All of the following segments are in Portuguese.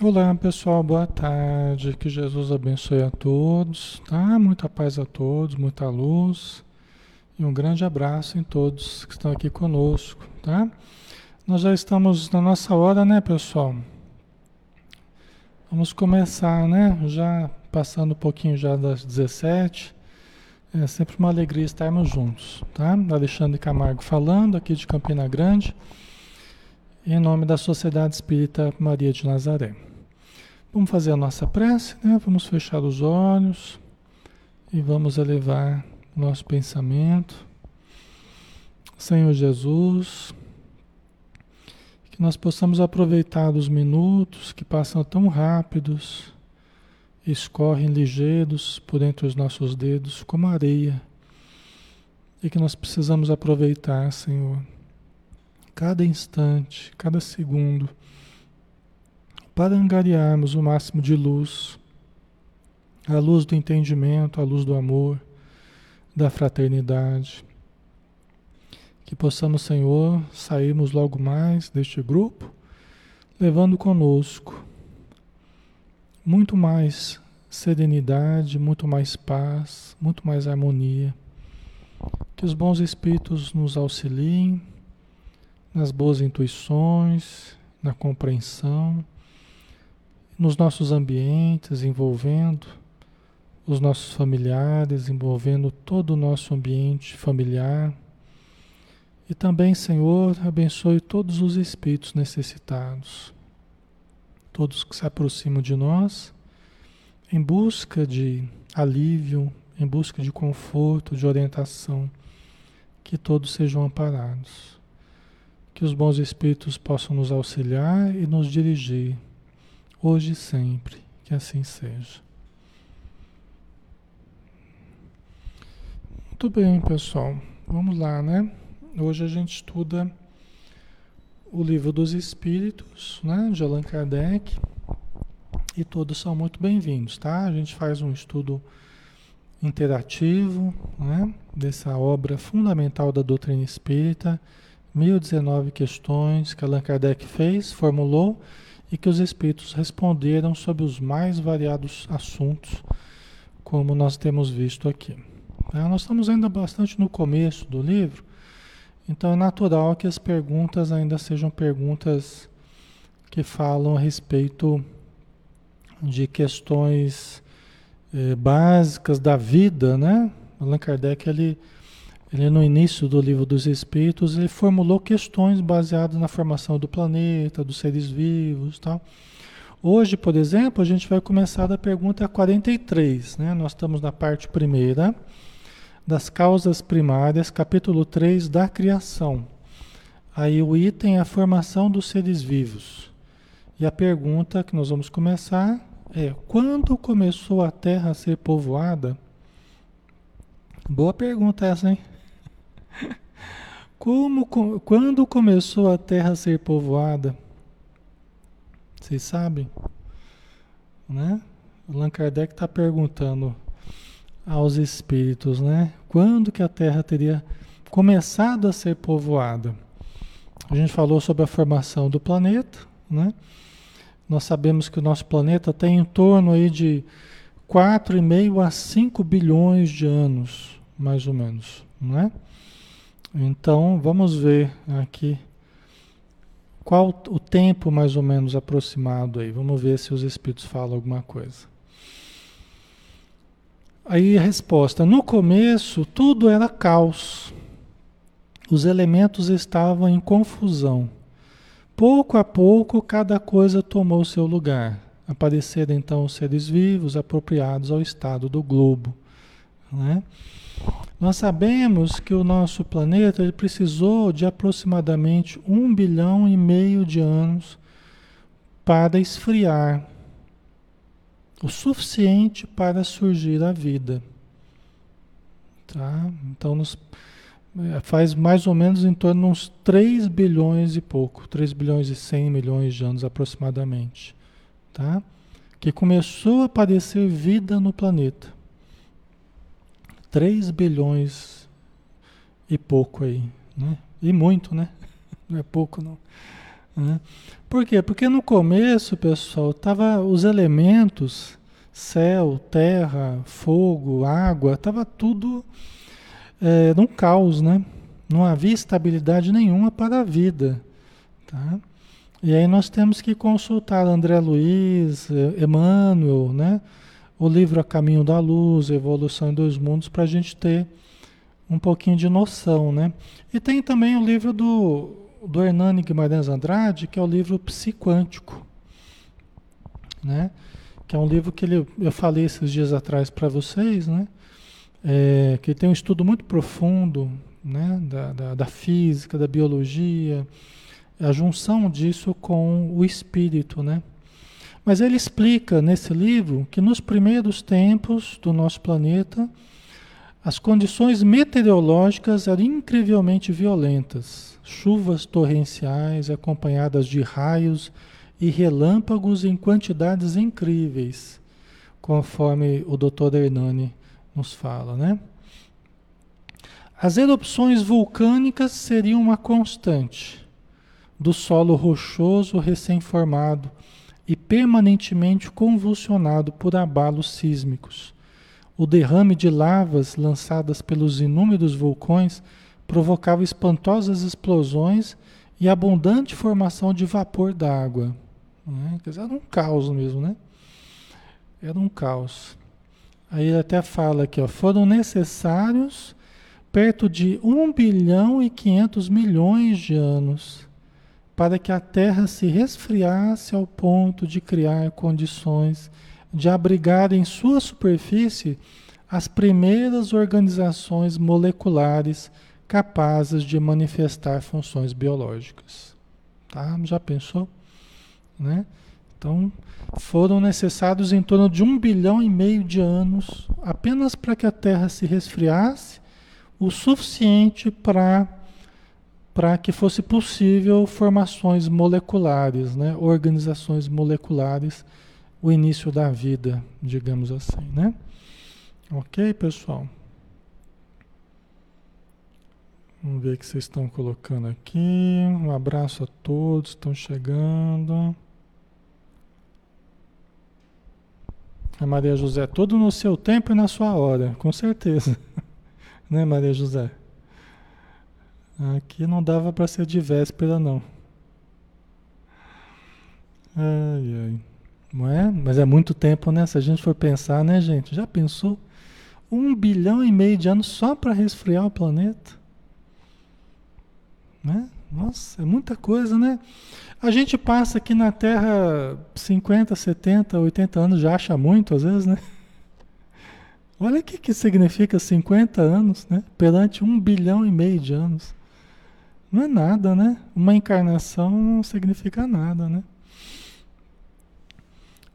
Olá pessoal, boa tarde. Que Jesus abençoe a todos, tá? Muita paz a todos, muita luz e um grande abraço em todos que estão aqui conosco, tá? Nós já estamos na nossa hora, né, pessoal? Vamos começar, né? Já passando um pouquinho já das 17. É sempre uma alegria estarmos juntos, tá? Alexandre Camargo falando aqui de Campina Grande, em nome da Sociedade Espírita Maria de Nazaré. Vamos fazer a nossa prece, né? Vamos fechar os olhos e vamos elevar nosso pensamento. Senhor Jesus, que nós possamos aproveitar os minutos que passam tão rápidos, escorrem ligeiros por entre os nossos dedos como areia, e que nós precisamos aproveitar, Senhor, cada instante, cada segundo para angariarmos o máximo de luz, a luz do entendimento, a luz do amor, da fraternidade. Que possamos, Senhor, sairmos logo mais deste grupo, levando conosco muito mais serenidade, muito mais paz, muito mais harmonia. Que os bons espíritos nos auxiliem nas boas intuições, na compreensão nos nossos ambientes, envolvendo os nossos familiares, envolvendo todo o nosso ambiente familiar. E também, Senhor, abençoe todos os espíritos necessitados, todos que se aproximam de nós em busca de alívio, em busca de conforto, de orientação, que todos sejam amparados. Que os bons espíritos possam nos auxiliar e nos dirigir hoje e sempre. Que assim seja. Muito bem, pessoal. Vamos lá, né? Hoje a gente estuda o livro dos Espíritos, né, de Allan Kardec. E todos são muito bem-vindos, tá? A gente faz um estudo interativo, né, dessa obra fundamental da doutrina espírita, 1019 questões que Allan Kardec fez, formulou e que os espíritos responderam sobre os mais variados assuntos, como nós temos visto aqui. Tá? Nós estamos ainda bastante no começo do livro, então é natural que as perguntas ainda sejam perguntas que falam a respeito de questões eh, básicas da vida, né? Allan Kardec ele ele no início do livro dos Espíritos, ele formulou questões baseadas na formação do planeta, dos seres vivos, tal. Hoje, por exemplo, a gente vai começar da pergunta 43, né? Nós estamos na parte primeira das causas primárias, capítulo 3 da criação. Aí o item é a formação dos seres vivos. E a pergunta que nós vamos começar é: quando começou a Terra a ser povoada? Boa pergunta essa, hein? Como, quando começou a Terra a ser povoada? Vocês sabem? Né? Allan Kardec está perguntando aos espíritos, né? Quando que a Terra teria começado a ser povoada? A gente falou sobre a formação do planeta, né? Nós sabemos que o nosso planeta tem em torno aí de 4,5 a 5 bilhões de anos, mais ou menos, não é? Então, vamos ver aqui qual o tempo mais ou menos aproximado aí. Vamos ver se os espíritos falam alguma coisa. Aí a resposta: no começo tudo era caos. Os elementos estavam em confusão. Pouco a pouco cada coisa tomou seu lugar. Apareceram então os seres vivos apropriados ao estado do globo. Né? Nós sabemos que o nosso planeta ele precisou de aproximadamente um bilhão e meio de anos para esfriar o suficiente para surgir a vida. Tá? Então nos, é, faz mais ou menos em torno de uns 3 bilhões e pouco, 3 bilhões e 100 milhões de anos aproximadamente, tá? Que começou a aparecer vida no planeta. 3 bilhões e pouco aí, né? E muito, né? Não é pouco não. Né? Por quê? Porque no começo, pessoal, tava os elementos, céu, terra, fogo, água, tava tudo é, num caos, né? Não havia estabilidade nenhuma para a vida, tá? E aí nós temos que consultar André Luiz, Emmanuel, né? O livro A Caminho da Luz, Evolução em Dois Mundos, para a gente ter um pouquinho de noção, né? E tem também o livro do, do Hernani Guimarães Andrade, que é o livro Psiquântico, né? Que é um livro que ele, eu falei esses dias atrás para vocês, né? É, que tem um estudo muito profundo, né? Da, da, da física, da biologia, a junção disso com o espírito, né? Mas ele explica nesse livro que nos primeiros tempos do nosso planeta, as condições meteorológicas eram incrivelmente violentas. Chuvas torrenciais acompanhadas de raios e relâmpagos em quantidades incríveis, conforme o Dr. Hernani nos fala, né? As erupções vulcânicas seriam uma constante do solo rochoso recém-formado e permanentemente convulsionado por abalos sísmicos. O derrame de lavas lançadas pelos inúmeros vulcões provocava espantosas explosões e abundante formação de vapor d'água. Né? Quer dizer, era um caos mesmo, né? Era um caos. Aí ele até fala aqui, ó, foram necessários perto de 1 bilhão e 500 milhões de anos para que a Terra se resfriasse ao ponto de criar condições de abrigar em sua superfície as primeiras organizações moleculares capazes de manifestar funções biológicas. Tá? Já pensou? Né? Então, foram necessários em torno de um bilhão e meio de anos apenas para que a Terra se resfriasse o suficiente para para que fosse possível formações moleculares, né? organizações moleculares, o início da vida, digamos assim. Né? Ok, pessoal? Vamos ver o que vocês estão colocando aqui. Um abraço a todos, estão chegando. A Maria José, tudo no seu tempo e na sua hora, com certeza. né, Maria José? Aqui não dava para ser de véspera, não. Ai, ai. Não é? Mas é muito tempo, né? Se a gente for pensar, né, gente? Já pensou? Um bilhão e meio de anos só para resfriar o planeta? Né? Nossa, é muita coisa, né? A gente passa aqui na Terra 50, 70, 80 anos, já acha muito às vezes, né? Olha o que, que significa 50 anos, né? Perante um bilhão e meio de anos. Não é nada, né? Uma encarnação não significa nada, né?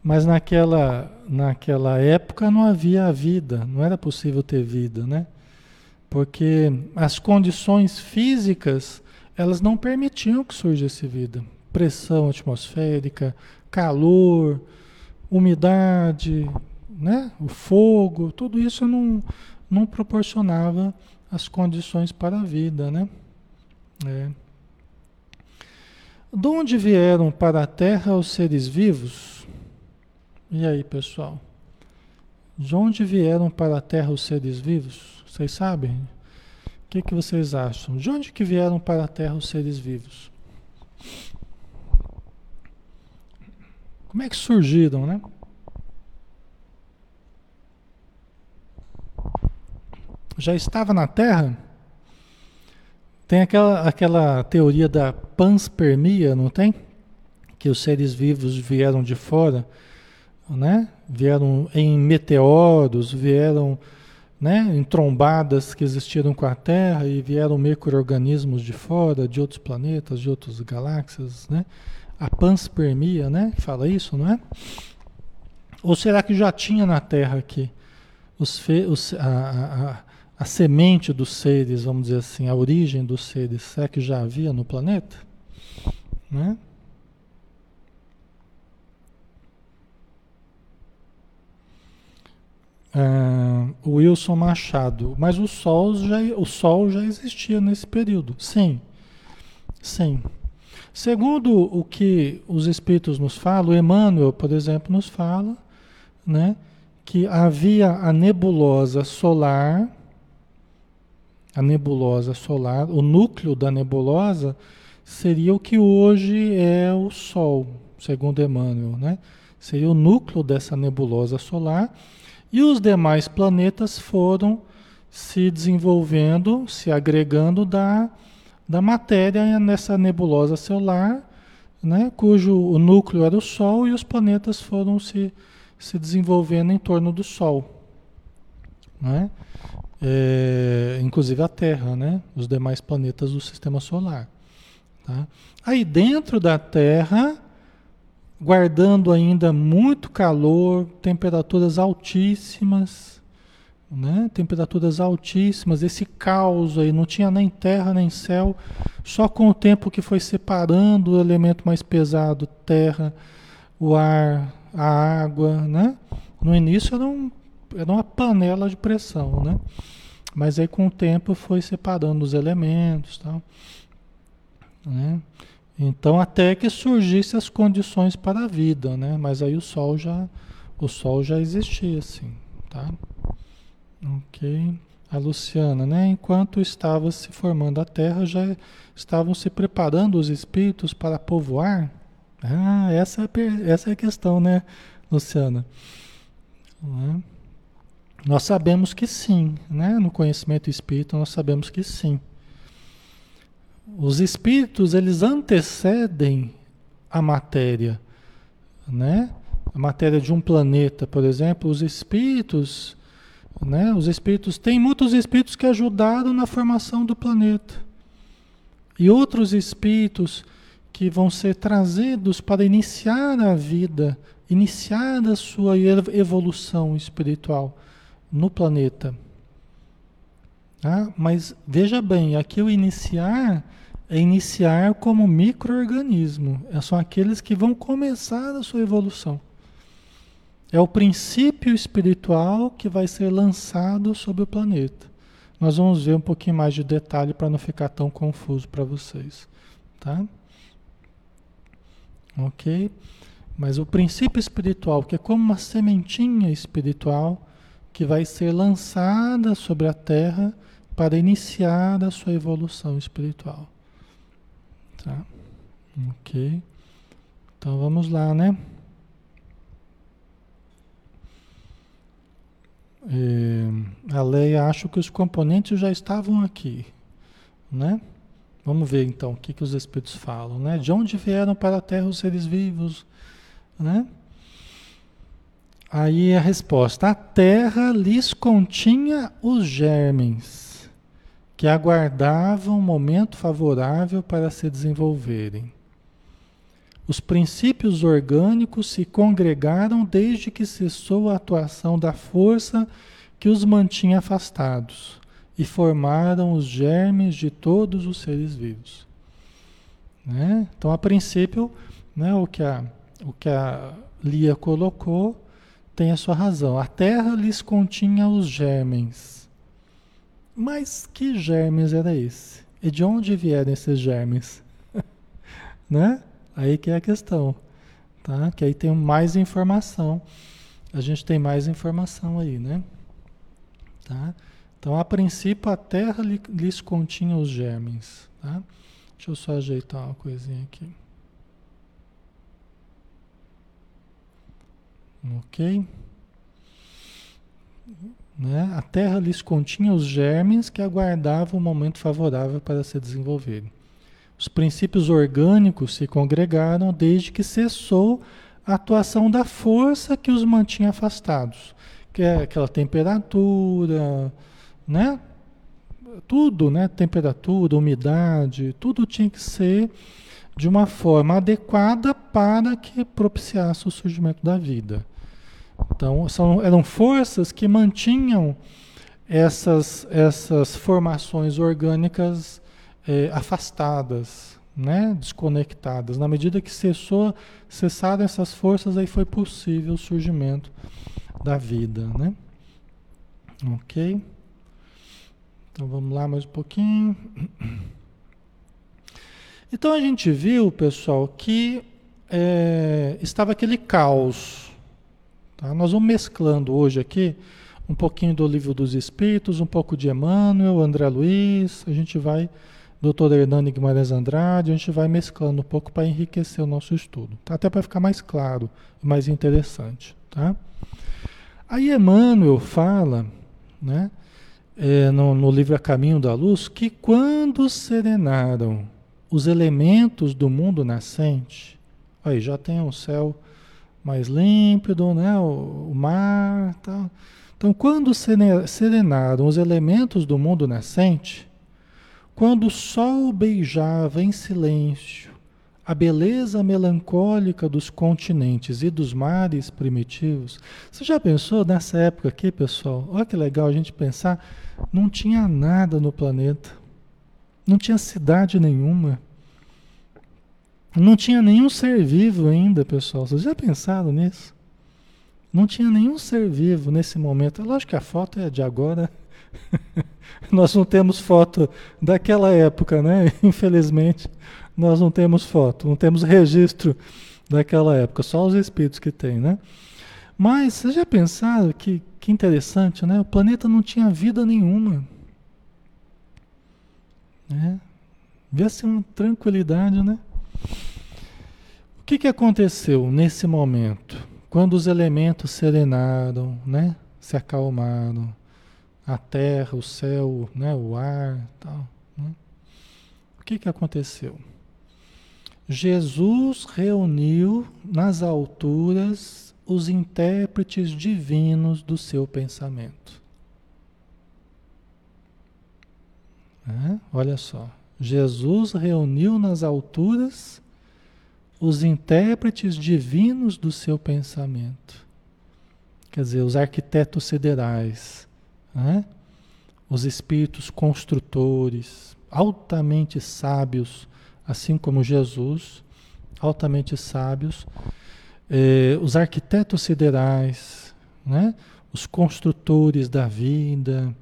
Mas naquela, naquela época não havia vida, não era possível ter vida, né? Porque as condições físicas, elas não permitiam que surgisse vida. Pressão atmosférica, calor, umidade, né? o fogo, tudo isso não, não proporcionava as condições para a vida, né? É. De onde vieram para a Terra os seres vivos? E aí, pessoal? De onde vieram para a Terra os seres vivos? Vocês sabem? O que, que vocês acham? De onde que vieram para a Terra os seres vivos? Como é que surgiram, né? Já estava na Terra? Tem aquela, aquela teoria da panspermia, não tem? Que os seres vivos vieram de fora, né? Vieram em meteoros, vieram né, em trombadas que existiram com a Terra e vieram micro-organismos de fora, de outros planetas, de outras galáxias, né? A panspermia, né? Fala isso, não é? Ou será que já tinha na Terra aqui os, fe, os a, a, a semente dos seres, vamos dizer assim, a origem dos seres, será que já havia no planeta? Né? Ah, Wilson Machado, mas o Sol, já, o Sol já existia nesse período. Sim, sim. Segundo o que os espíritos nos falam, Emmanuel, por exemplo, nos fala, né, que havia a nebulosa solar, a nebulosa solar, o núcleo da nebulosa seria o que hoje é o Sol, segundo Emmanuel, né? Seria o núcleo dessa nebulosa solar e os demais planetas foram se desenvolvendo, se agregando da, da matéria nessa nebulosa solar, né? cujo o núcleo era o Sol e os planetas foram se, se desenvolvendo em torno do Sol. Né? É, inclusive a Terra, né? os demais planetas do sistema solar. Tá? Aí dentro da Terra, guardando ainda muito calor, temperaturas altíssimas, né? Temperaturas altíssimas, esse caos aí, não tinha nem terra nem céu, só com o tempo que foi separando o elemento mais pesado, terra, o ar, a água, né? No início era, um, era uma panela de pressão, né? Mas aí com o tempo foi separando os elementos, tal, né? Então até que surgissem as condições para a vida, né? Mas aí o sol já o sol já existia assim, tá? Ok. A Luciana, né? Enquanto estava se formando a Terra, já estavam se preparando os espíritos para povoar? Ah, essa é, essa é a questão, né, Luciana? Nós sabemos que sim, né? No conhecimento espírita, nós sabemos que sim. Os espíritos, eles antecedem a matéria, né? A matéria de um planeta, por exemplo, os espíritos né? Os espíritos, tem muitos espíritos que ajudaram na formação do planeta. E outros espíritos que vão ser trazidos para iniciar a vida, iniciar a sua evolução espiritual no planeta. Tá? Mas veja bem, aqui o iniciar é iniciar como microorganismo. São aqueles que vão começar a sua evolução. É o princípio espiritual que vai ser lançado sobre o planeta. Nós vamos ver um pouquinho mais de detalhe para não ficar tão confuso para vocês, tá? Ok? Mas o princípio espiritual, que é como uma sementinha espiritual que vai ser lançada sobre a Terra para iniciar a sua evolução espiritual. Tá? Ok? Então vamos lá, né? É, a Leia acha que os componentes já estavam aqui, né? Vamos ver então o que, que os espíritos falam, né? De onde vieram para a Terra os seres vivos, né? Aí a resposta: a Terra lhes continha os germes que aguardavam um momento favorável para se desenvolverem. Os princípios orgânicos se congregaram desde que cessou a atuação da força que os mantinha afastados e formaram os germes de todos os seres vivos. Né? Então, a princípio, né, o, que a, o que a Lia colocou tem a sua razão. A terra lhes continha os germes. Mas que germes era esse? E de onde vieram esses germes? né? Aí que é a questão, tá? Que aí tem mais informação. A gente tem mais informação aí, né? Tá? Então, a princípio, a terra lhes continha os germes, tá? Deixa eu só ajeitar uma coisinha aqui. Ok? Né? A terra lhes continha os germes que aguardavam o momento favorável para se desenvolverem. Os princípios orgânicos se congregaram desde que cessou a atuação da força que os mantinha afastados, que é aquela temperatura, né? Tudo, né? Temperatura, umidade, tudo tinha que ser de uma forma adequada para que propiciasse o surgimento da vida. Então, são, eram forças que mantinham essas, essas formações orgânicas é, afastadas, né? desconectadas. Na medida que cessou, cessaram essas forças, aí foi possível o surgimento da vida. Né? Ok? Então vamos lá mais um pouquinho. Então a gente viu, pessoal, que é, estava aquele caos. Tá? Nós vamos mesclando hoje aqui um pouquinho do livro dos Espíritos, um pouco de Emmanuel, André Luiz, a gente vai, doutor Hernani Guimarães Andrade, a gente vai mesclando um pouco para enriquecer o nosso estudo, tá? até para ficar mais claro, mais interessante. Tá? Aí Emmanuel fala, né, é, no, no livro A Caminho da Luz, que quando serenaram os elementos do mundo nascente, aí já tem o céu mais límpido, né, o, o mar, tal. Então, quando serenaram os elementos do mundo nascente, quando o sol beijava em silêncio a beleza melancólica dos continentes e dos mares primitivos. Você já pensou nessa época aqui, pessoal? Olha que legal a gente pensar. Não tinha nada no planeta. Não tinha cidade nenhuma. Não tinha nenhum ser vivo ainda, pessoal. Vocês já pensaram nisso? Não tinha nenhum ser vivo nesse momento. É lógico que a foto é de agora. nós não temos foto daquela época, né? Infelizmente, nós não temos foto, não temos registro daquela época, só os espíritos que têm, né? Mas vocês já pensaram que, que interessante, né? O planeta não tinha vida nenhuma. Né? Vê-se uma tranquilidade, né? O que, que aconteceu nesse momento? Quando os elementos serenaram, né? Se acalmaram, a terra, o céu, né? O ar, tal. Né? O que que aconteceu? Jesus reuniu nas alturas os intérpretes divinos do seu pensamento. É, olha só, Jesus reuniu nas alturas os intérpretes divinos do seu pensamento. Quer dizer, os arquitetos siderais, né? os espíritos construtores, altamente sábios, assim como Jesus, altamente sábios, eh, os arquitetos siderais, né? os construtores da vida.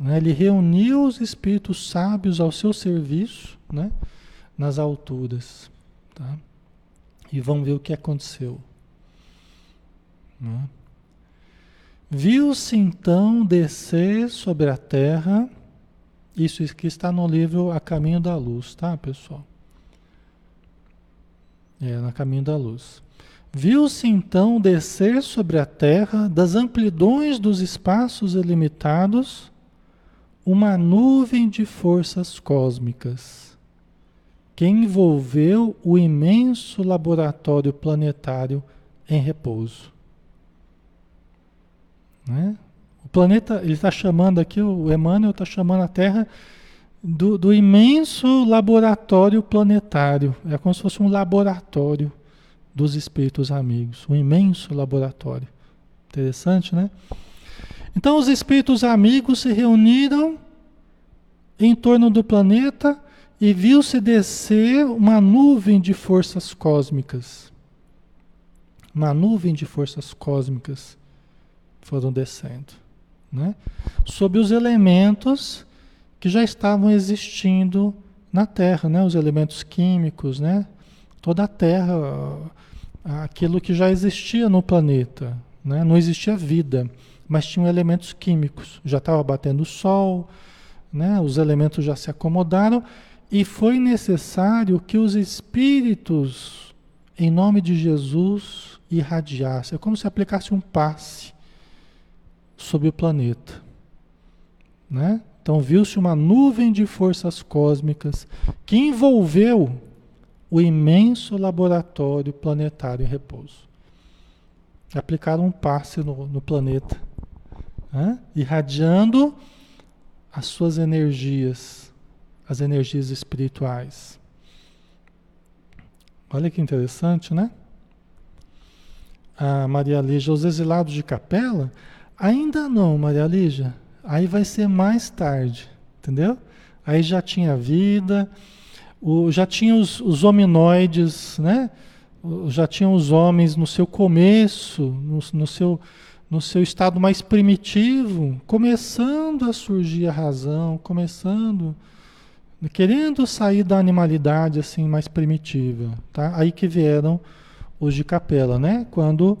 Né? Ele reuniu os espíritos sábios ao seu serviço né? nas alturas. Tá? E vamos ver o que aconteceu. Né? Viu-se então descer sobre a terra, isso que está no livro A Caminho da Luz, tá, pessoal? É, na Caminho da Luz. Viu-se então descer sobre a terra, das amplidões dos espaços ilimitados, uma nuvem de forças cósmicas que envolveu o imenso laboratório planetário em repouso. Né? O planeta, ele está chamando aqui, o Emmanuel está chamando a Terra do, do, imenso laboratório planetário. É como se fosse um laboratório dos espíritos amigos, um imenso laboratório. Interessante, né? Então os espíritos amigos se reuniram em torno do planeta e viu-se descer uma nuvem de forças cósmicas. Uma nuvem de forças cósmicas foram descendo, né? Sob os elementos que já estavam existindo na Terra, né? Os elementos químicos, né? Toda a Terra, aquilo que já existia no planeta, né? Não existia vida, mas tinham elementos químicos. Já estava batendo o Sol, né? Os elementos já se acomodaram e foi necessário que os espíritos, em nome de Jesus, irradiassem. É como se aplicasse um passe sobre o planeta. Né? Então viu-se uma nuvem de forças cósmicas que envolveu o imenso laboratório planetário em repouso. Aplicaram um passe no, no planeta, né? irradiando as suas energias as energias espirituais. Olha que interessante, né? A Maria Lígia, os exilados de capela? Ainda não, Maria Lígia. Aí vai ser mais tarde, entendeu? Aí já tinha vida, o, já tinha os, os hominoides, né? já tinham os homens no seu começo, no, no, seu, no seu estado mais primitivo, começando a surgir a razão, começando querendo sair da animalidade assim mais primitiva, tá? Aí que vieram os de capela, né? Quando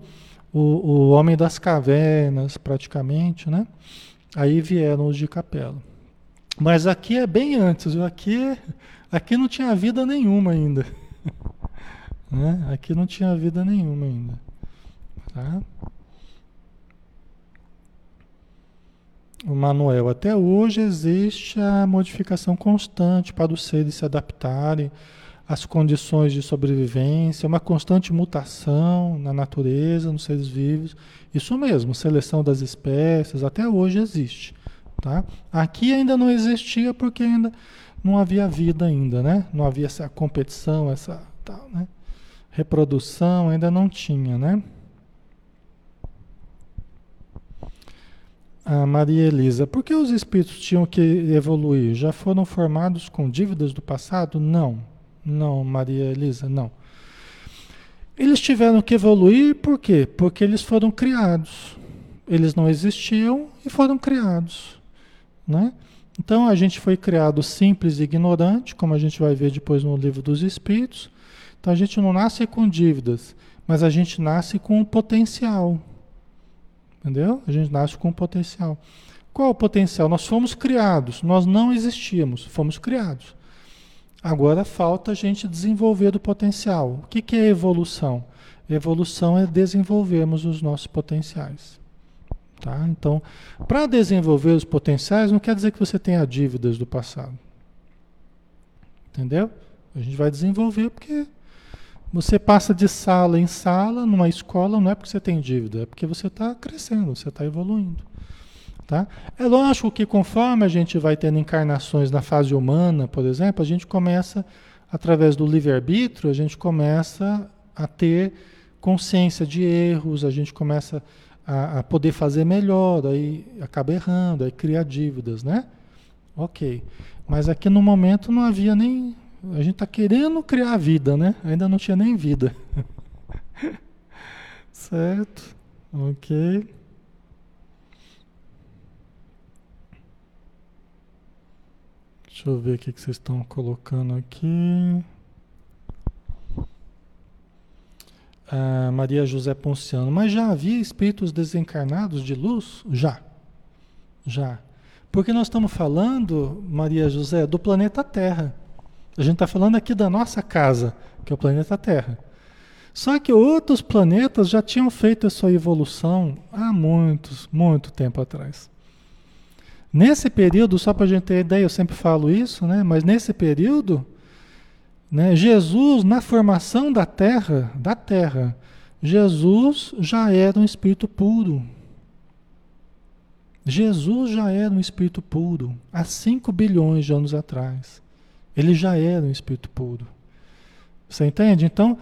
o, o homem das cavernas, praticamente, né? Aí vieram os de capela. Mas aqui é bem antes, viu? Aqui, aqui não tinha vida nenhuma ainda. né? Aqui não tinha vida nenhuma ainda. Tá? O Manuel, até hoje existe a modificação constante para os seres se adaptarem às condições de sobrevivência, uma constante mutação na natureza, nos seres vivos. Isso mesmo, seleção das espécies, até hoje existe. Tá? Aqui ainda não existia porque ainda não havia vida ainda, né? Não havia essa competição, essa tal, né? reprodução, ainda não tinha, né? A Maria Elisa, por que os espíritos tinham que evoluir? Já foram formados com dívidas do passado? Não. Não, Maria Elisa, não. Eles tiveram que evoluir por quê? Porque eles foram criados. Eles não existiam e foram criados. Né? Então a gente foi criado simples e ignorante, como a gente vai ver depois no livro dos Espíritos. Então a gente não nasce com dívidas, mas a gente nasce com um potencial. Entendeu? A gente nasce com um potencial. Qual o potencial? Nós fomos criados, nós não existíamos, fomos criados. Agora falta a gente desenvolver o potencial. O que, que é evolução? Evolução é desenvolvermos os nossos potenciais. Tá? Então, para desenvolver os potenciais, não quer dizer que você tenha dívidas do passado. Entendeu? A gente vai desenvolver porque você passa de sala em sala numa escola, não é porque você tem dívida, é porque você está crescendo, você está evoluindo. Tá? É lógico que conforme a gente vai tendo encarnações na fase humana, por exemplo, a gente começa, através do livre-arbítrio, a gente começa a ter consciência de erros, a gente começa a, a, poder fazer melhor, aí acaba errando, aí cria dívidas, né? Ok. Mas aqui no momento não havia nem a gente está querendo criar vida, né? Ainda não tinha nem vida. certo? Ok. Deixa eu ver o que vocês estão colocando aqui. Ah, Maria José Ponciano. Mas já havia espíritos desencarnados de luz? Já. Já. Porque nós estamos falando, Maria José, do planeta Terra. A gente está falando aqui da nossa casa, que é o planeta Terra. Só que outros planetas já tinham feito a sua evolução há muitos, muito tempo atrás. Nesse período, só para a gente ter ideia, eu sempre falo isso, né? mas nesse período, né, Jesus, na formação da Terra, da Terra, Jesus já era um espírito puro. Jesus já era um espírito puro, há 5 bilhões de anos atrás. Ele já era um espírito puro. Você entende? Então,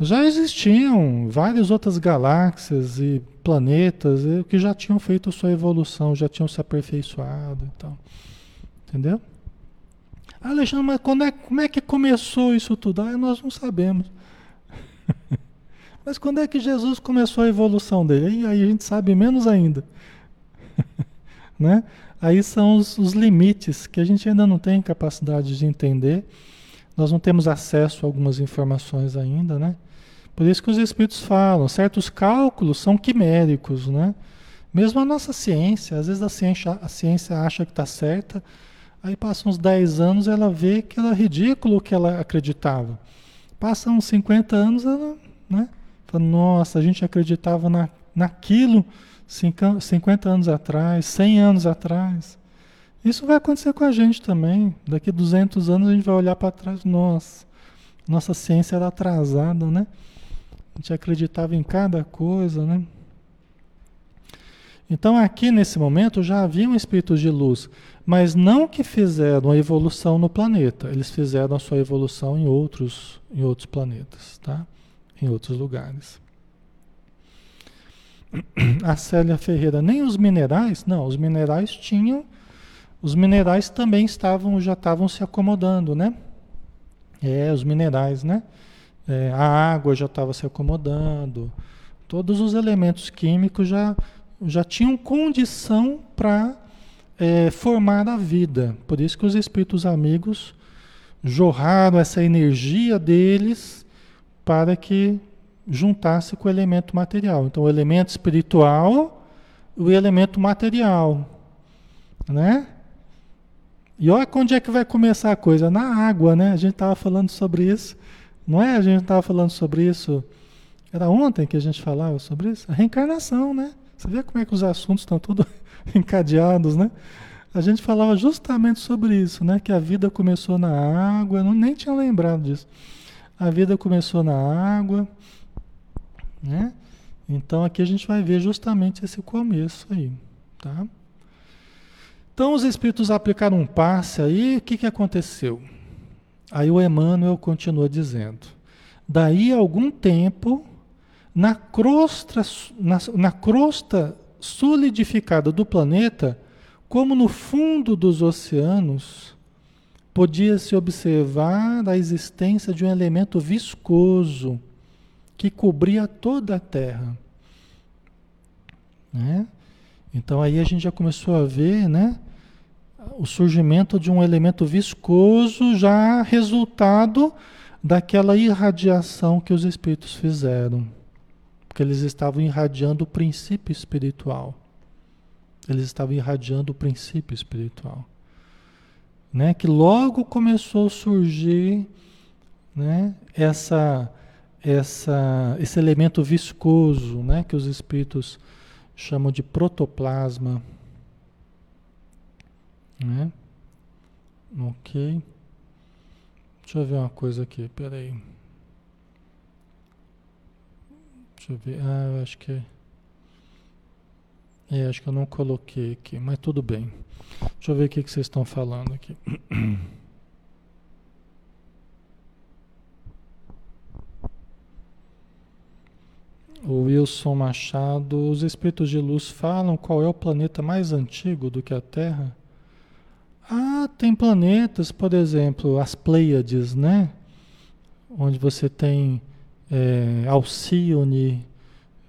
já existiam várias outras galáxias e planetas que já tinham feito sua evolução, já tinham se aperfeiçoado e tal. Entendeu? Alexandre, mas quando é, como é que começou isso tudo? Ah, nós não sabemos. mas quando é que Jesus começou a evolução dele? E aí a gente sabe menos ainda. né? Aí são os, os limites que a gente ainda não tem capacidade de entender. Nós não temos acesso a algumas informações ainda, né? Por isso que os espíritos falam, certos cálculos são quiméricos, né? Mesmo a nossa ciência, às vezes a ciência, a ciência acha que está certa, aí passam uns 10 anos ela vê que era ridículo o que ela acreditava. Passam uns 50 anos ela, né? Fala, nossa, a gente acreditava na, naquilo 50 anos atrás, 100 anos atrás. Isso vai acontecer com a gente também. Daqui a 200 anos a gente vai olhar para trás, nossa, nossa ciência era atrasada, né? A gente acreditava em cada coisa, né? Então aqui nesse momento já haviam espíritos de luz, mas não que fizeram a evolução no planeta, eles fizeram a sua evolução em outros, em outros planetas, tá? Em outros lugares. A Célia Ferreira, nem os minerais, não, os minerais tinham, os minerais também estavam, já estavam se acomodando, né? É, os minerais, né? É, a água já estava se acomodando, todos os elementos químicos já, já tinham condição para é, formar a vida. Por isso que os espíritos amigos jorraram essa energia deles para que juntasse com o elemento material. Então, o elemento espiritual e o elemento material, né? E olha onde é que vai começar a coisa? Na água, né? A gente estava falando sobre isso, não é? A gente estava falando sobre isso. Era ontem que a gente falava sobre isso? A reencarnação, né? Você vê como é que os assuntos estão todos encadeados, né? A gente falava justamente sobre isso, né? Que a vida começou na água, não, nem tinha lembrado disso. A vida começou na água, né? Então aqui a gente vai ver justamente esse começo aí, tá? Então os espíritos aplicaram um passe aí, o que, que aconteceu? Aí o Emmanuel continua dizendo: daí algum tempo, na crosta, na, na crosta solidificada do planeta, como no fundo dos oceanos, podia-se observar a existência de um elemento viscoso que cobria toda a Terra. Né? Então aí a gente já começou a ver né, o surgimento de um elemento viscoso já resultado daquela irradiação que os espíritos fizeram. Porque eles estavam irradiando o princípio espiritual. Eles estavam irradiando o princípio espiritual. Né? Que logo começou a surgir né? essa essa, esse elemento viscoso, né, que os espíritos chamam de protoplasma. Né? Ok. Deixa eu ver uma coisa aqui, peraí. Deixa eu ver. Ah, eu acho que. É, acho que eu não coloquei aqui, mas tudo bem. Deixa eu ver o que, que vocês estão falando aqui. O Wilson Machado, os espíritos de luz falam qual é o planeta mais antigo do que a Terra? Ah, tem planetas, por exemplo, as Pleiades, né? Onde você tem é, Alcione,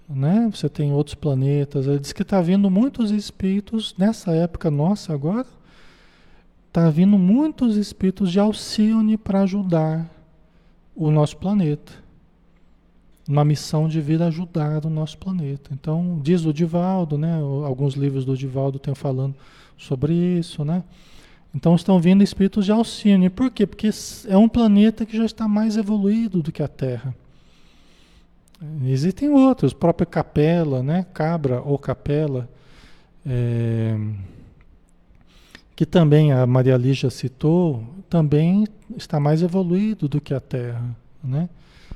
né? Você tem outros planetas. Ele diz que está vindo muitos espíritos nessa época nossa agora. Está vindo muitos espíritos de Alcione para ajudar o nosso planeta uma missão de vir ajudar o nosso planeta. Então, diz o Divaldo, né? Alguns livros do Divaldo têm falando sobre isso, né? Então estão vindo espíritos de Alcine. Por quê? Porque é um planeta que já está mais evoluído do que a Terra. Existem outros, própria Capela, né? Cabra ou Capela, é, que também a Maria Lígia citou, também está mais evoluído do que a Terra, né?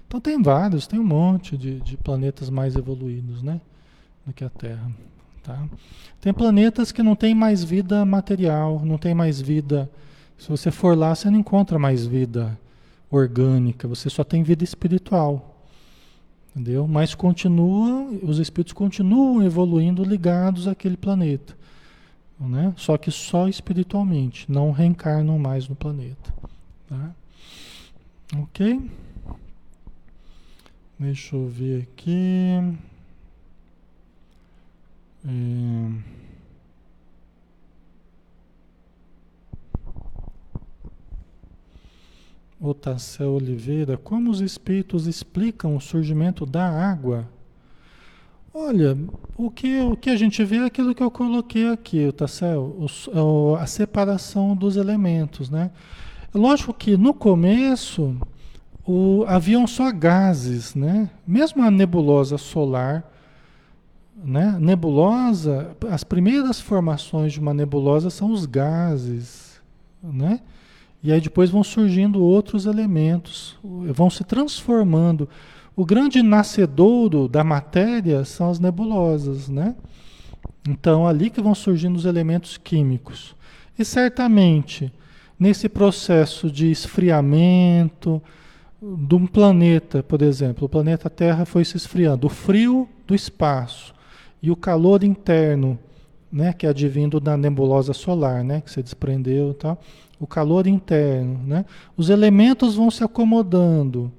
Então tem vários, tem um monte de, de planetas mais evoluídos, né? Do que a Terra. Tá? Tem planetas que não tem mais vida material, não tem mais vida. Se você for lá, você não encontra mais vida orgânica, você só tem vida espiritual. Entendeu? Mas continua, os espíritos continuam evoluindo ligados àquele planeta. Né? Só que só espiritualmente, não reencarnam mais no planeta. Tá? Ok? Deixa eu ver aqui. É... Otacel Oliveira, como os espíritos explicam o surgimento da água? Olha, o que, o que a gente vê é aquilo que eu coloquei aqui, Otacel, a separação dos elementos, né? Lógico que no começo o, haviam só gases, né? Mesmo a nebulosa solar, né? Nebulosa, as primeiras formações de uma nebulosa são os gases, né? E aí depois vão surgindo outros elementos, vão se transformando. O grande nascedouro da matéria são as nebulosas, né? Então ali que vão surgindo os elementos químicos. E certamente nesse processo de esfriamento, de um planeta, por exemplo, o planeta Terra foi se esfriando, o frio do espaço e o calor interno, né, que é advindo da nebulosa solar, né, que se desprendeu tal, o calor interno, né, os elementos vão se acomodando,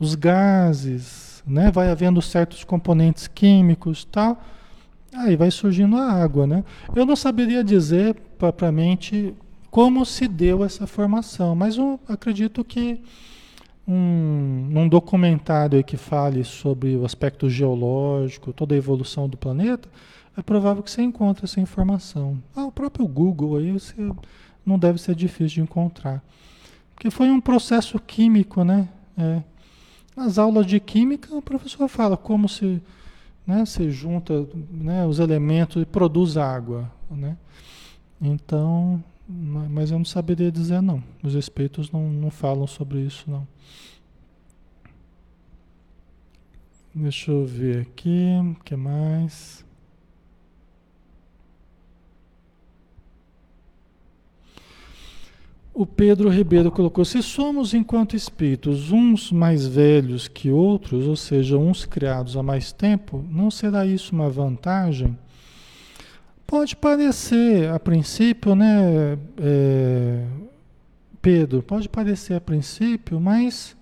os gases, né, vai havendo certos componentes químicos, tal, aí vai surgindo a água, né. Eu não saberia dizer propriamente como se deu essa formação. Mas eu acredito que um, um documentário que fale sobre o aspecto geológico, toda a evolução do planeta, é provável que você encontre essa informação. Ah, o próprio Google aí você não deve ser difícil de encontrar. Porque foi um processo químico, né? É. Nas aulas de química, o professor fala como se, né, se junta né, os elementos e produz água, né? Então, mas eu não saberia dizer não. Os espíritos não, não falam sobre isso não. Deixa eu ver aqui, o que mais? O Pedro Ribeiro colocou: se somos, enquanto espíritos, uns mais velhos que outros, ou seja, uns criados há mais tempo, não será isso uma vantagem? Pode parecer, a princípio, né, é, Pedro, pode parecer a princípio, mas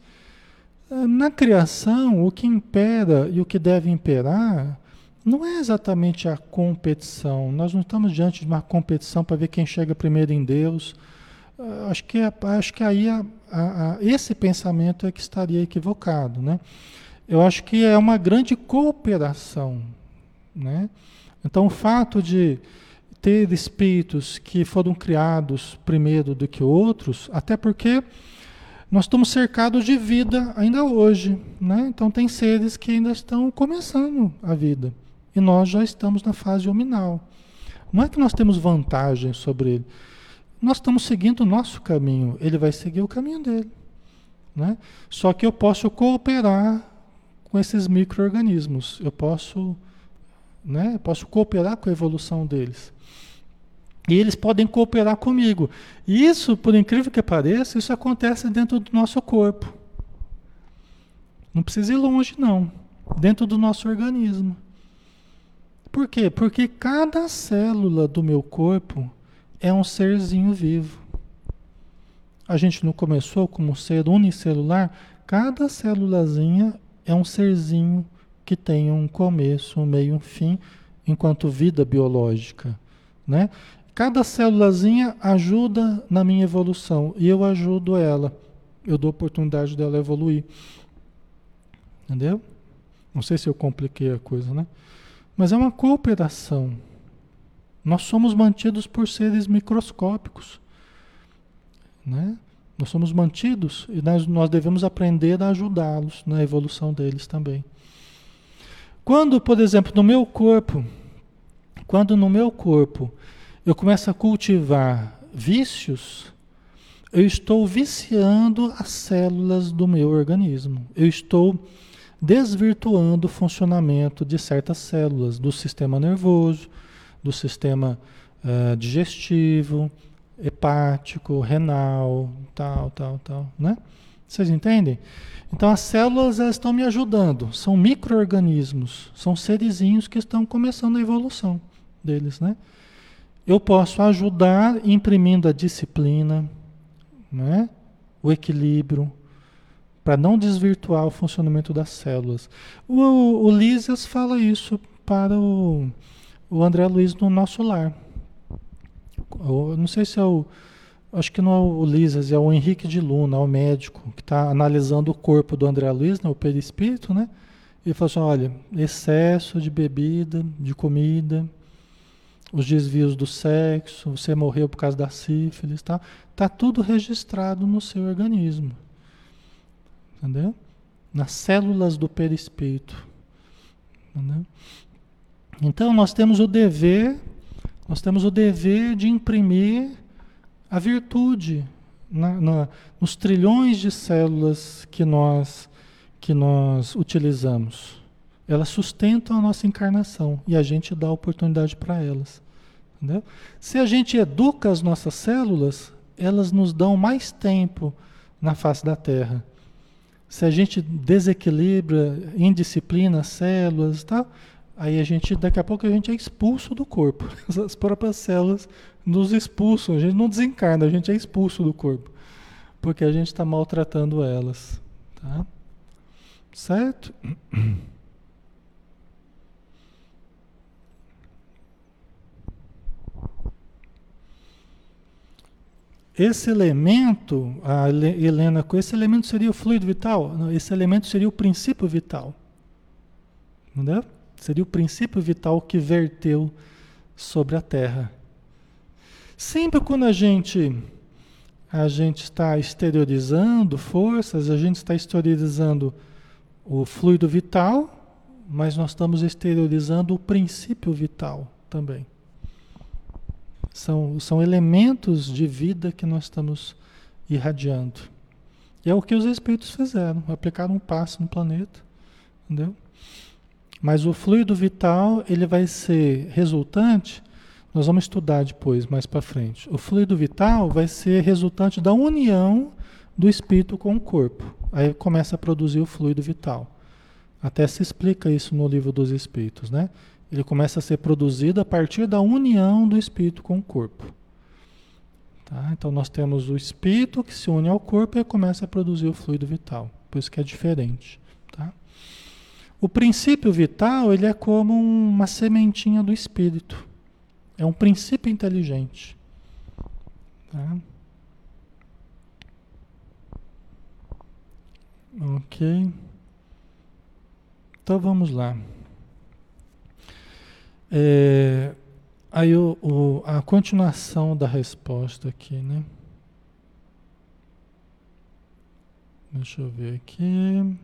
é, na criação, o que impera e o que deve imperar não é exatamente a competição. Nós não estamos diante de uma competição para ver quem chega primeiro em Deus ah, acho que, acho que aí a, a, a, esse pensamento é que estaria equivocado. Né? Eu acho que é uma grande cooperação. Né? Então, o fato de ter espíritos que foram criados primeiro do que outros, até porque nós estamos cercados de vida ainda hoje. Né? Então, tem seres que ainda estão começando a vida. E nós já estamos na fase hominal. Não é que nós temos vantagem sobre ele nós estamos seguindo o nosso caminho, ele vai seguir o caminho dele. Né? Só que eu posso cooperar com esses micro-organismos, eu posso, né, posso cooperar com a evolução deles. E eles podem cooperar comigo. E isso, por incrível que pareça, isso acontece dentro do nosso corpo. Não precisa ir longe, não. Dentro do nosso organismo. Por quê? Porque cada célula do meu corpo é um serzinho vivo. A gente não começou como ser unicelular? Cada célulazinha é um serzinho que tem um começo, um meio, um fim, enquanto vida biológica, né? Cada célulazinha ajuda na minha evolução e eu ajudo ela. Eu dou oportunidade dela evoluir. Entendeu? Não sei se eu compliquei a coisa, né? Mas é uma cooperação. Nós somos mantidos por seres microscópicos. Né? Nós somos mantidos e nós, nós devemos aprender a ajudá-los na evolução deles também. Quando, por exemplo, no meu corpo, quando no meu corpo eu começo a cultivar vícios, eu estou viciando as células do meu organismo. Eu estou desvirtuando o funcionamento de certas células do sistema nervoso, do sistema uh, digestivo, hepático, renal, tal, tal, tal, né? Vocês entendem? Então as células estão me ajudando, são micro-organismos, são serizinhos que estão começando a evolução deles, né? Eu posso ajudar imprimindo a disciplina, né? o equilíbrio, para não desvirtuar o funcionamento das células. O, o Lísias fala isso para o, o André Luiz no nosso lar. Eu não sei se é o. Acho que não é o Lisas, é o Henrique de Luna, o médico, que está analisando o corpo do André Luiz, né, o perispírito, né? E falou assim: olha, excesso de bebida, de comida, os desvios do sexo, você morreu por causa da sífilis, tá? Tá tudo registrado no seu organismo. Entendeu? Nas células do perispírito. Entendeu? Então nós temos o dever, nós temos o dever de imprimir a virtude na, na, nos trilhões de células que nós, que nós utilizamos. Elas sustentam a nossa encarnação e a gente dá oportunidade para elas. Entendeu? Se a gente educa as nossas células, elas nos dão mais tempo na face da Terra. Se a gente desequilibra, indisciplina as células, tá? Aí a gente, daqui a pouco a gente é expulso do corpo. As próprias células nos expulsam. A gente não desencarna, a gente é expulso do corpo. Porque a gente está maltratando elas. Tá? Certo? esse elemento, a Helena, esse elemento seria o fluido vital? esse elemento seria o princípio vital. Entendeu? Seria o princípio vital que verteu sobre a Terra. Sempre quando a gente a gente está exteriorizando forças, a gente está exteriorizando o fluido vital, mas nós estamos exteriorizando o princípio vital também. São, são elementos de vida que nós estamos irradiando. E é o que os espíritos fizeram, aplicaram um passo no planeta, entendeu? Mas o fluido vital, ele vai ser resultante, nós vamos estudar depois, mais para frente. O fluido vital vai ser resultante da união do espírito com o corpo. Aí começa a produzir o fluido vital. Até se explica isso no livro dos espíritos, né? ele começa a ser produzido a partir da união do espírito com o corpo. Tá? Então nós temos o espírito que se une ao corpo e começa a produzir o fluido vital. Por isso que é diferente. Tá? O princípio vital ele é como uma sementinha do espírito. É um princípio inteligente. Tá? Ok. Então vamos lá. É, aí o, o, a continuação da resposta aqui, né? Deixa eu ver aqui.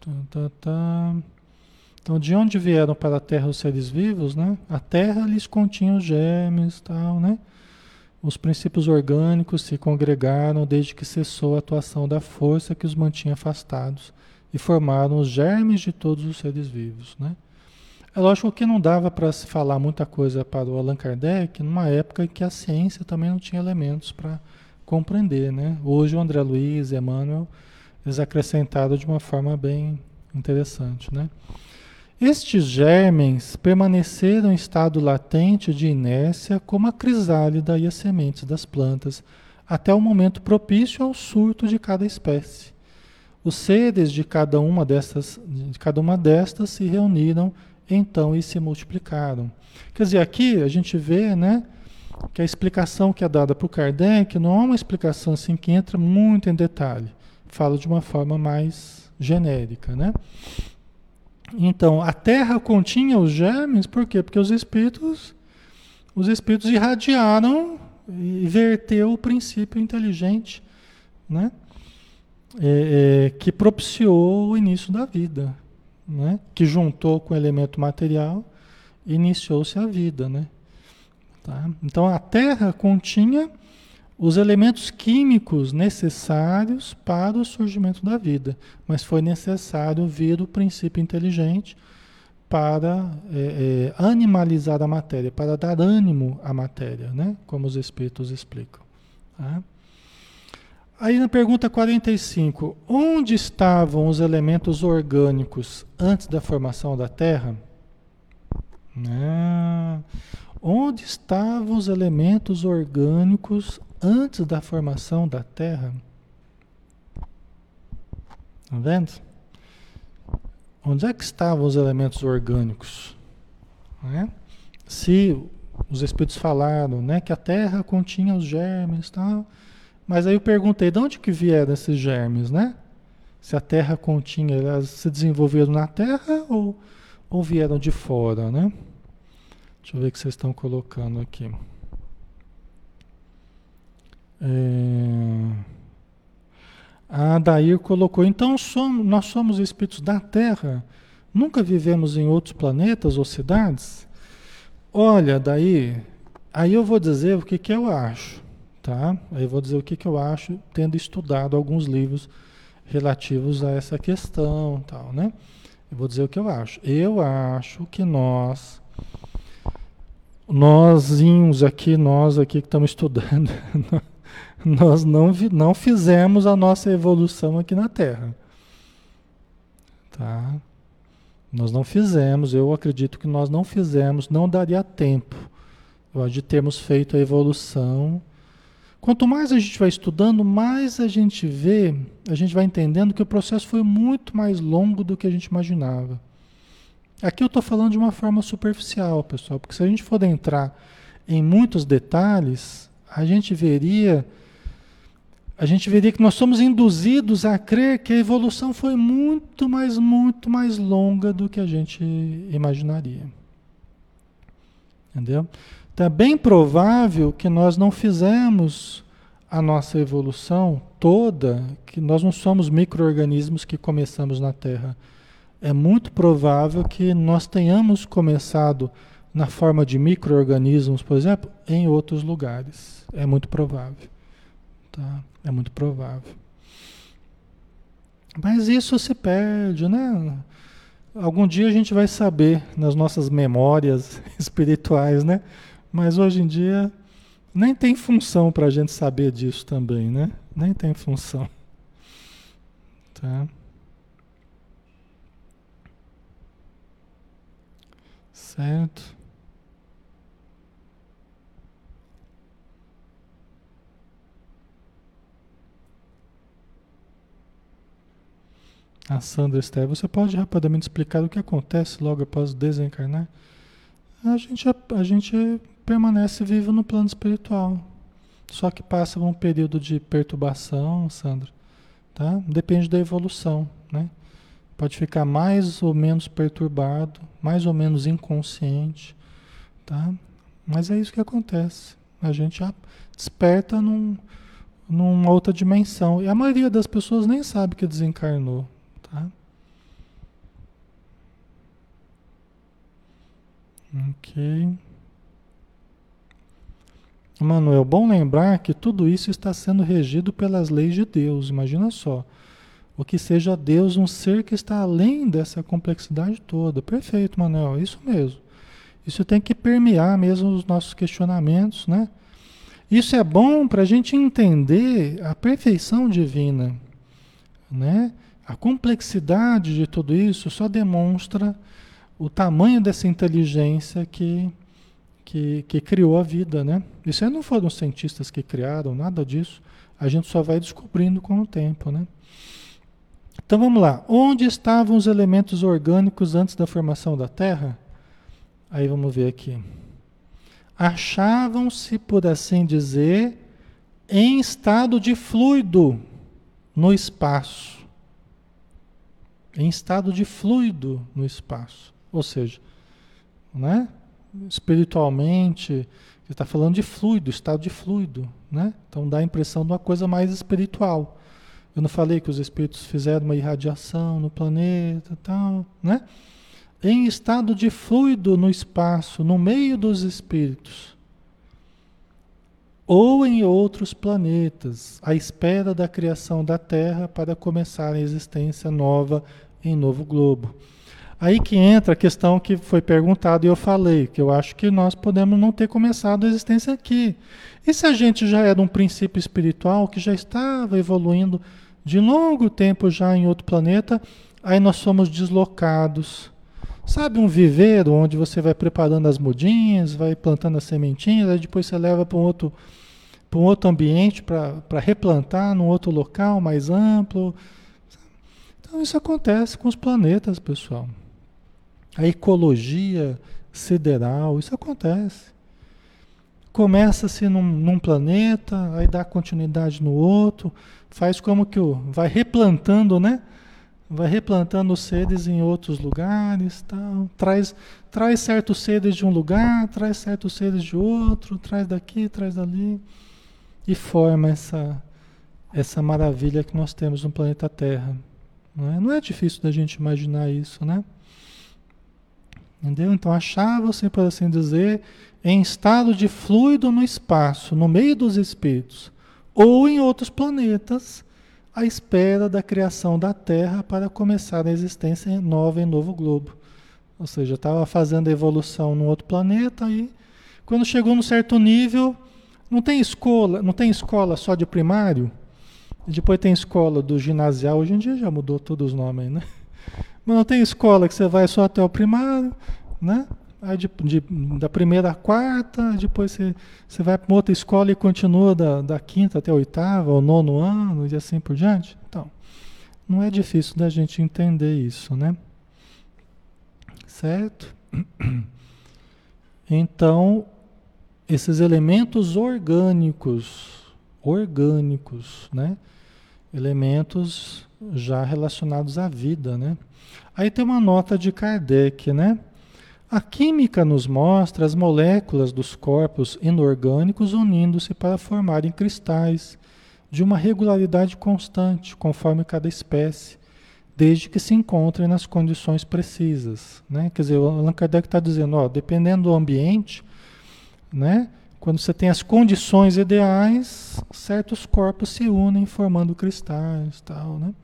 Tá, tá, tá. Então, de onde vieram para a Terra os seres vivos, né? A Terra lhes continha os germes, tal, né? Os princípios orgânicos se congregaram desde que cessou a atuação da força que os mantinha afastados e formaram os germes de todos os seres vivos. Né? É lógico que não dava para se falar muita coisa para o Allan Kardec numa época em que a ciência também não tinha elementos para compreender. Né? Hoje o André Luiz e Emmanuel eles acrescentaram de uma forma bem interessante. Né? Estes germes permaneceram em estado latente de inércia como a crisálida e as sementes das plantas, até o momento propício ao surto de cada espécie. Os seres de cada uma destas, de cada uma destas se reuniram então e se multiplicaram. Quer dizer, aqui a gente vê, né, que a explicação que é dada o Kardec não é uma explicação assim que entra muito em detalhe. Fala de uma forma mais genérica, né? Então, a Terra continha os germes, por quê? Porque os espíritos, os espíritos irradiaram e verteu o princípio inteligente, né? é, é, que propiciou o início da vida, né? que juntou com o elemento material iniciou-se a vida. Né? Tá? Então a Terra continha os elementos químicos necessários para o surgimento da vida, mas foi necessário vir o princípio inteligente para é, é, animalizar a matéria, para dar ânimo à matéria, né? como os espíritos explicam. Tá? Aí na pergunta 45, onde estavam os elementos orgânicos antes da formação da Terra? Ah, onde estavam os elementos orgânicos antes da formação da Terra? Está vendo? Onde é que estavam os elementos orgânicos? Né? Se os Espíritos falaram né, que a Terra continha os germes tal mas aí eu perguntei, de onde que vieram esses germes, né? Se a Terra continha, elas se desenvolveram na Terra ou, ou vieram de fora, né? Deixa eu ver o que vocês estão colocando aqui. É... A Adair colocou, então somos, nós somos espíritos da Terra, nunca vivemos em outros planetas ou cidades? Olha, daí, aí eu vou dizer o que, que eu acho. Tá? Aí eu vou dizer o que, que eu acho, tendo estudado alguns livros relativos a essa questão, tal, né? Eu vou dizer o que eu acho. Eu acho que nós, nós aqui, nós aqui que estamos estudando, nós não, não fizemos a nossa evolução aqui na Terra. Tá? Nós não fizemos, eu acredito que nós não fizemos, não daria tempo de termos feito a evolução Quanto mais a gente vai estudando, mais a gente vê, a gente vai entendendo que o processo foi muito mais longo do que a gente imaginava. Aqui eu estou falando de uma forma superficial, pessoal, porque se a gente for entrar em muitos detalhes, a gente veria a gente veria que nós somos induzidos a crer que a evolução foi muito mais, muito mais longa do que a gente imaginaria. Entendeu? Então é bem provável que nós não fizemos a nossa evolução toda, que nós não somos micro-organismos que começamos na Terra. É muito provável que nós tenhamos começado na forma de micro-organismos, por exemplo, em outros lugares. É muito provável. Tá? É muito provável. Mas isso se perde, né? Algum dia a gente vai saber nas nossas memórias espirituais, né? Mas hoje em dia nem tem função para a gente saber disso também, né? Nem tem função. Tá? Certo? A Sandra Esther, você pode rapidamente explicar o que acontece logo após desencarnar? A gente, a gente permanece vivo no plano espiritual. Só que passa um período de perturbação, Sandra. Tá? Depende da evolução. Né? Pode ficar mais ou menos perturbado, mais ou menos inconsciente. Tá? Mas é isso que acontece. A gente desperta num, numa outra dimensão. E a maioria das pessoas nem sabe que desencarnou. Tá? Ok. Manuel, bom lembrar que tudo isso está sendo regido pelas leis de Deus. Imagina só. O que seja Deus um ser que está além dessa complexidade toda. Perfeito, Manuel, isso mesmo. Isso tem que permear mesmo os nossos questionamentos, né? Isso é bom para a gente entender a perfeição divina, né? A complexidade de tudo isso só demonstra o tamanho dessa inteligência que, que, que criou a vida, né? Isso aí não foram os cientistas que criaram, nada disso. A gente só vai descobrindo com o tempo, né? Então vamos lá. Onde estavam os elementos orgânicos antes da formação da Terra? Aí vamos ver aqui. Achavam-se, por assim dizer, em estado de fluido no espaço em estado de fluido no espaço. Ou seja, né? espiritualmente, está falando de fluido, estado de fluido. Né? Então dá a impressão de uma coisa mais espiritual. Eu não falei que os espíritos fizeram uma irradiação no planeta tal, né? Em estado de fluido no espaço, no meio dos espíritos. Ou em outros planetas, à espera da criação da Terra para começar a existência nova em novo globo. Aí que entra a questão que foi perguntada e eu falei, que eu acho que nós podemos não ter começado a existência aqui. E se a gente já era um princípio espiritual que já estava evoluindo de longo tempo já em outro planeta, aí nós somos deslocados. Sabe um viveiro onde você vai preparando as mudinhas, vai plantando as sementinhas, aí depois você leva para um outro, para um outro ambiente para replantar num outro local mais amplo. Então isso acontece com os planetas, pessoal. A ecologia sideral, isso acontece. Começa-se num, num, planeta, aí dá continuidade no outro, faz como que o, vai replantando, né? Vai replantando os seres em outros lugares, tal. Traz, traz certos seres de um lugar, traz certos seres de outro, traz daqui, traz dali e forma essa essa maravilha que nós temos no planeta Terra. Não é, não é difícil da gente imaginar isso, né? Entendeu? Então achava-se, por assim dizer, em estado de fluido no espaço, no meio dos espíritos, ou em outros planetas, à espera da criação da Terra para começar a existência nova em novo globo. Ou seja, estava fazendo evolução num outro planeta e quando chegou num certo nível, não tem escola, não tem escola só de primário, depois tem escola do ginasial, hoje em dia já mudou todos os nomes, né? Mas não tem escola que você vai só até o primário, né? Aí de, de, da primeira à quarta, depois você, você vai para outra escola e continua da, da quinta até a oitava, ou nono ano, e assim por diante. Então, não é difícil da gente entender isso, né? Certo? Então, esses elementos orgânicos, orgânicos, né? Elementos já relacionados à vida, né? Aí tem uma nota de Kardec, né? A química nos mostra as moléculas dos corpos inorgânicos unindo-se para formarem cristais de uma regularidade constante, conforme cada espécie, desde que se encontrem nas condições precisas. Né? Quer dizer, o Allan Kardec está dizendo, ó, dependendo do ambiente, né? Quando você tem as condições ideais, certos corpos se unem formando cristais tal, né?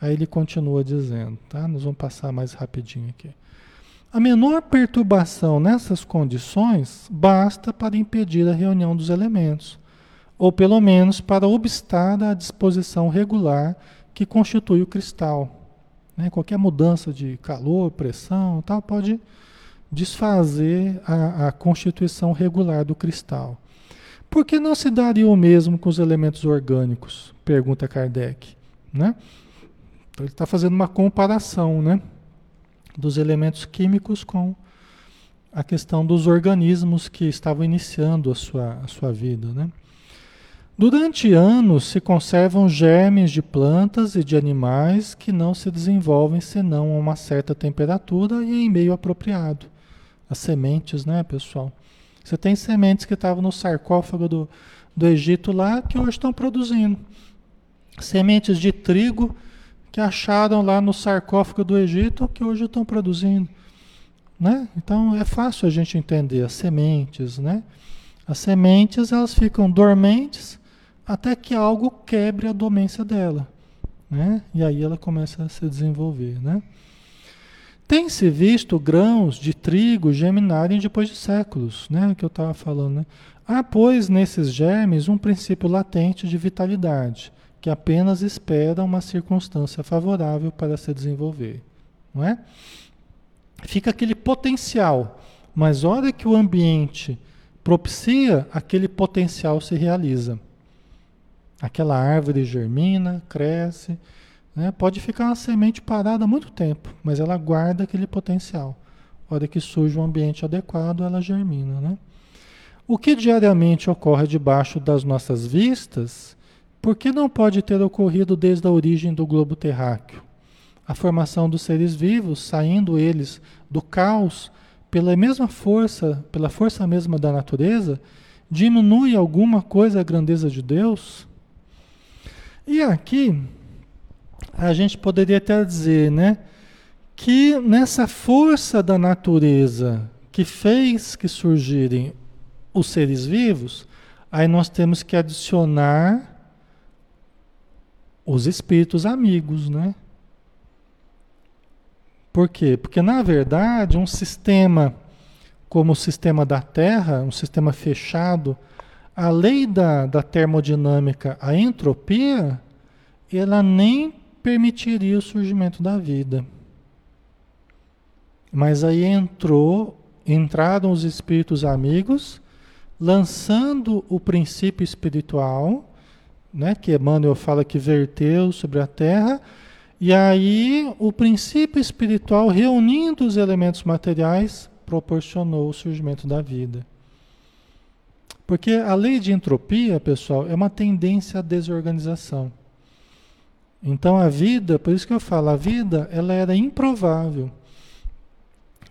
Aí ele continua dizendo, tá? Nós vamos passar mais rapidinho aqui. A menor perturbação nessas condições basta para impedir a reunião dos elementos, ou pelo menos para obstar a disposição regular que constitui o cristal. Né? Qualquer mudança de calor, pressão, tal, pode desfazer a, a constituição regular do cristal. Por que não se daria o mesmo com os elementos orgânicos? Pergunta Kardec. Né? Então ele está fazendo uma comparação né? dos elementos químicos com a questão dos organismos que estavam iniciando a sua, a sua vida. Né? Durante anos se conservam germes de plantas e de animais que não se desenvolvem senão a uma certa temperatura e em meio apropriado. As sementes, né, pessoal? Você tem sementes que estavam no sarcófago do, do Egito lá que hoje estão produzindo. Sementes de trigo que acharam lá no sarcófago do Egito que hoje estão produzindo. Né? Então é fácil a gente entender as sementes, né? As sementes elas ficam dormentes até que algo quebre a dormência dela, né? E aí ela começa a se desenvolver, né? Tem-se visto grãos de trigo germinarem depois de séculos, né? Que eu estava falando, né? Há, pois, nesses germes um princípio latente de vitalidade, que apenas espera uma circunstância favorável para se desenvolver, não é? Fica aquele potencial, mas hora que o ambiente propicia, aquele potencial se realiza. Aquela árvore germina, cresce, né? pode ficar uma semente parada muito tempo, mas ela guarda aquele potencial. A hora que surge um ambiente adequado, ela germina. Né? O que diariamente ocorre debaixo das nossas vistas, por que não pode ter ocorrido desde a origem do globo terráqueo? A formação dos seres vivos, saindo eles do caos, pela mesma força, pela força mesma da natureza, diminui alguma coisa a grandeza de Deus? E aqui a gente poderia até dizer, né, que nessa força da natureza que fez que surgirem os seres vivos, aí nós temos que adicionar os espíritos amigos, né? Por quê? Porque na verdade, um sistema como o sistema da Terra, um sistema fechado, a lei da, da termodinâmica, a entropia, ela nem permitiria o surgimento da vida. Mas aí entrou, entraram os espíritos amigos, lançando o princípio espiritual, né, que Emmanuel fala que verteu sobre a terra, e aí o princípio espiritual, reunindo os elementos materiais, proporcionou o surgimento da vida. Porque a lei de entropia, pessoal, é uma tendência à desorganização. Então a vida, por isso que eu falo, a vida ela era improvável.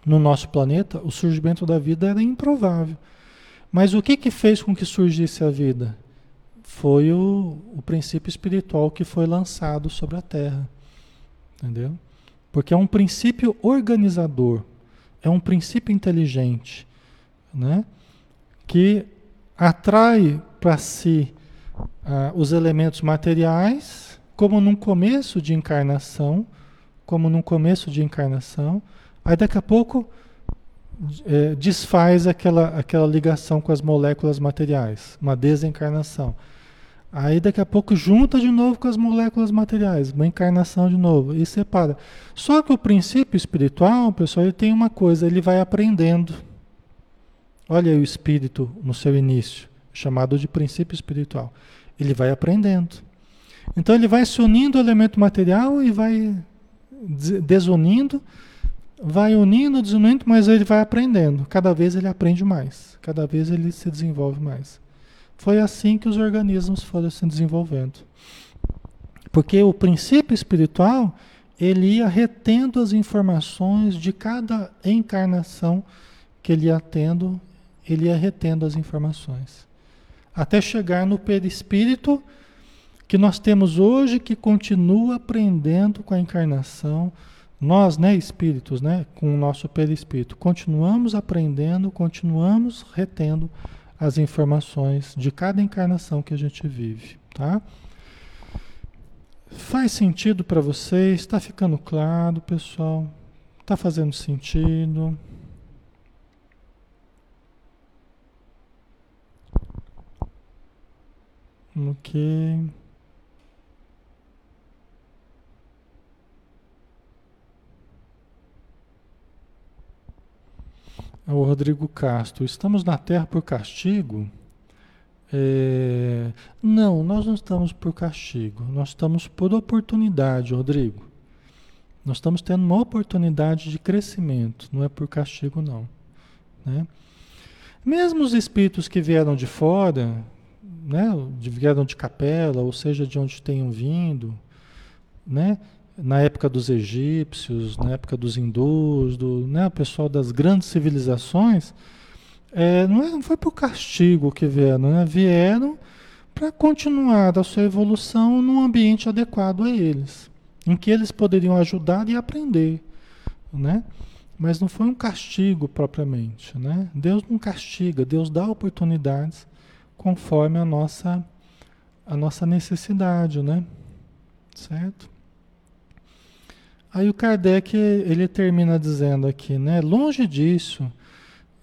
No nosso planeta, o surgimento da vida era improvável. Mas o que, que fez com que surgisse a vida? Foi o, o princípio espiritual que foi lançado sobre a Terra. Entendeu? Porque é um princípio organizador, é um princípio inteligente, né? que atrai para si ah, os elementos materiais, como num começo de encarnação, como num começo de encarnação, aí daqui a pouco é, desfaz aquela, aquela ligação com as moléculas materiais, uma desencarnação. Aí daqui a pouco junta de novo com as moléculas materiais, uma encarnação de novo, e separa. Só que o princípio espiritual, pessoal, ele tem uma coisa, ele vai aprendendo. Olha aí o espírito no seu início, chamado de princípio espiritual. Ele vai aprendendo. Então ele vai se unindo ao elemento material e vai desunindo vai unindo, desunindo, mas ele vai aprendendo. Cada vez ele aprende mais, cada vez ele se desenvolve mais. Foi assim que os organismos foram se desenvolvendo. Porque o princípio espiritual, ele ia retendo as informações de cada encarnação que ele ia tendo, ele ia retendo as informações. Até chegar no perispírito que nós temos hoje, que continua aprendendo com a encarnação, nós, né, espíritos, né, com o nosso perispírito, continuamos aprendendo, continuamos retendo as informações de cada encarnação que a gente vive, tá? Faz sentido para vocês? Está ficando claro, pessoal? Está fazendo sentido? Ok. O Rodrigo Castro, estamos na Terra por castigo? É... Não, nós não estamos por castigo, nós estamos por oportunidade, Rodrigo. Nós estamos tendo uma oportunidade de crescimento, não é por castigo, não. Né? Mesmo os espíritos que vieram de fora, né, vieram de capela, ou seja, de onde tenham vindo, né, na época dos egípcios, na época dos hindus, do né, o pessoal das grandes civilizações, é, não, é, não, foi por castigo que vieram, né? vieram para continuar a sua evolução num ambiente adequado a eles, em que eles poderiam ajudar e aprender, né? Mas não foi um castigo propriamente, né? Deus não castiga, Deus dá oportunidades conforme a nossa a nossa necessidade, né? Certo? Aí o Kardec ele termina dizendo aqui, né? Longe disso,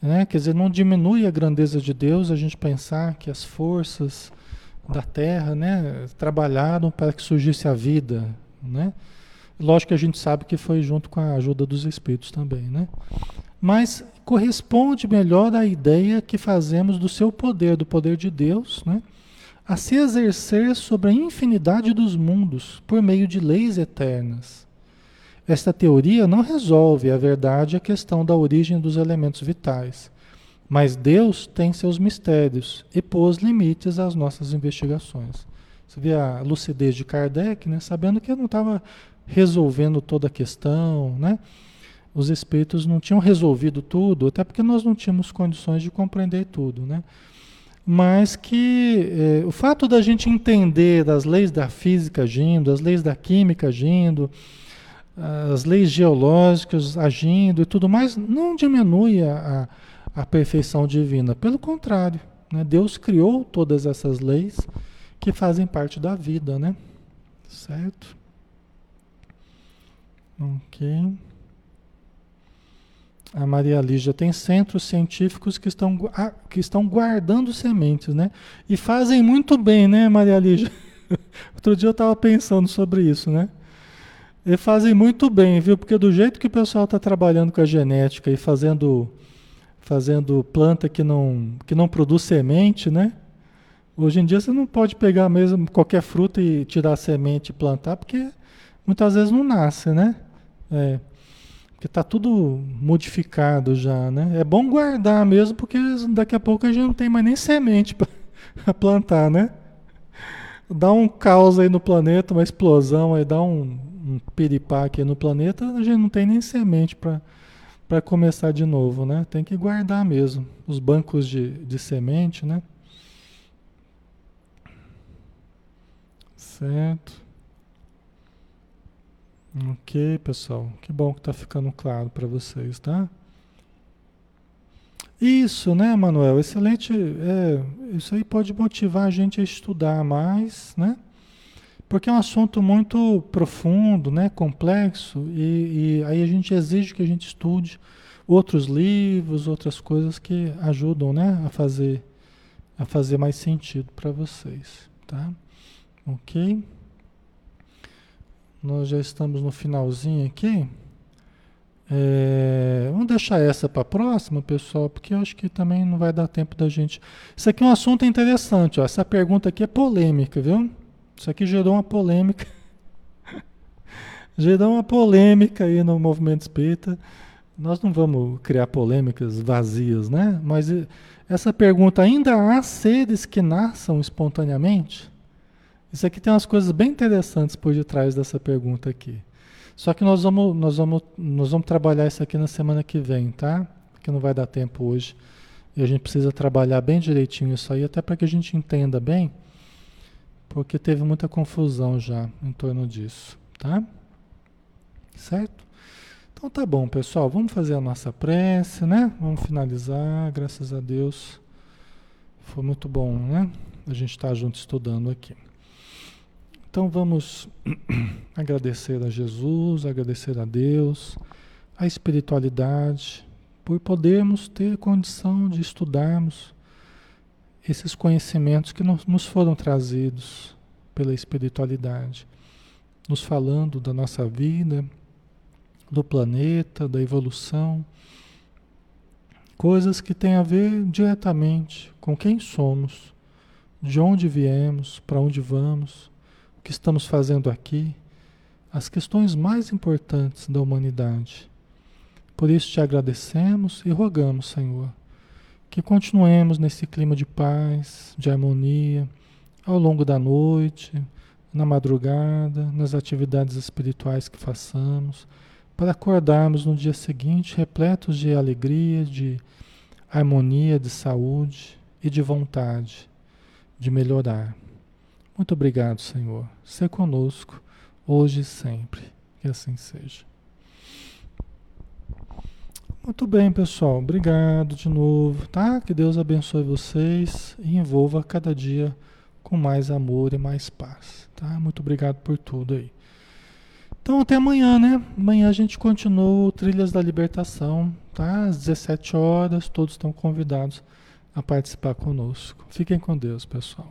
né? Quer dizer, não diminui a grandeza de Deus a gente pensar que as forças da Terra, né, trabalharam para que surgisse a vida, né? Lógico que a gente sabe que foi junto com a ajuda dos espíritos também, né? Mas corresponde melhor à ideia que fazemos do seu poder, do poder de Deus, né? A se exercer sobre a infinidade dos mundos por meio de leis eternas esta teoria não resolve a verdade a questão da origem dos elementos vitais, mas Deus tem seus mistérios e pôs limites às nossas investigações. Você vê a lucidez de Kardec, né? sabendo que não estava resolvendo toda a questão, né? Os espíritos não tinham resolvido tudo, até porque nós não tínhamos condições de compreender tudo, né? Mas que eh, o fato da gente entender as leis da física agindo, as leis da química agindo, as leis geológicas agindo e tudo mais, não diminui a, a, a perfeição divina. Pelo contrário, né? Deus criou todas essas leis que fazem parte da vida, né? Certo? Ok. A Maria Lígia tem centros científicos que estão, que estão guardando sementes, né? E fazem muito bem, né, Maria Lígia? Outro dia eu estava pensando sobre isso, né? E fazem muito bem, viu? Porque do jeito que o pessoal está trabalhando com a genética e fazendo, fazendo planta que não, que não produz semente, né? Hoje em dia você não pode pegar mesmo qualquer fruta e tirar a semente e plantar, porque muitas vezes não nasce, né? É, porque está tudo modificado já, né? É bom guardar mesmo, porque daqui a pouco a gente não tem mais nem semente para plantar, né? Dá um caos aí no planeta, uma explosão aí, dá um, um piripá aqui no planeta, a gente não tem nem semente para começar de novo, né? Tem que guardar mesmo os bancos de, de semente, né? Certo. Ok, pessoal. Que bom que está ficando claro para vocês, tá? Isso, né, Manuel? Excelente. É, isso aí pode motivar a gente a estudar mais, né? Porque é um assunto muito profundo, né, complexo, e, e, aí a gente exige que a gente estude outros livros, outras coisas que ajudam né, a, fazer, a fazer mais sentido para vocês. Tá? Ok? Nós já estamos no finalzinho aqui. É, vamos deixar essa para a próxima, pessoal, porque eu acho que também não vai dar tempo da gente. Isso aqui é um assunto interessante. Ó. Essa pergunta aqui é polêmica, viu? Isso aqui gerou uma polêmica. gerou uma polêmica aí no movimento espírita. nós não vamos criar polêmicas vazias, né? Mas essa pergunta, ainda há seres que nasçam espontaneamente? Isso aqui tem umas coisas bem interessantes por detrás dessa pergunta aqui. Só que nós vamos, nós vamos, nós vamos trabalhar isso aqui na semana que vem, tá? Porque não vai dar tempo hoje. E a gente precisa trabalhar bem direitinho isso aí, até para que a gente entenda bem, porque teve muita confusão já em torno disso, tá? Certo? Então tá bom, pessoal, vamos fazer a nossa prece, né? Vamos finalizar, graças a Deus. Foi muito bom, né? A gente estar tá junto estudando aqui. Então vamos agradecer a Jesus, agradecer a Deus, a espiritualidade, por podermos ter condição de estudarmos esses conhecimentos que nos foram trazidos pela espiritualidade, nos falando da nossa vida, do planeta, da evolução, coisas que têm a ver diretamente com quem somos, de onde viemos, para onde vamos, o que estamos fazendo aqui, as questões mais importantes da humanidade. Por isso te agradecemos e rogamos, Senhor, que continuemos nesse clima de paz, de harmonia, ao longo da noite, na madrugada, nas atividades espirituais que façamos para acordarmos no dia seguinte repletos de alegria, de harmonia, de saúde e de vontade de melhorar. Muito obrigado, Senhor. Ser conosco hoje e sempre. Que assim seja. Muito bem, pessoal. Obrigado de novo, tá? Que Deus abençoe vocês e envolva cada dia com mais amor e mais paz, tá? Muito obrigado por tudo aí. Então até amanhã, né? Amanhã a gente continua Trilhas da Libertação, tá? Às 17 horas, todos estão convidados a participar conosco. Fiquem com Deus, pessoal.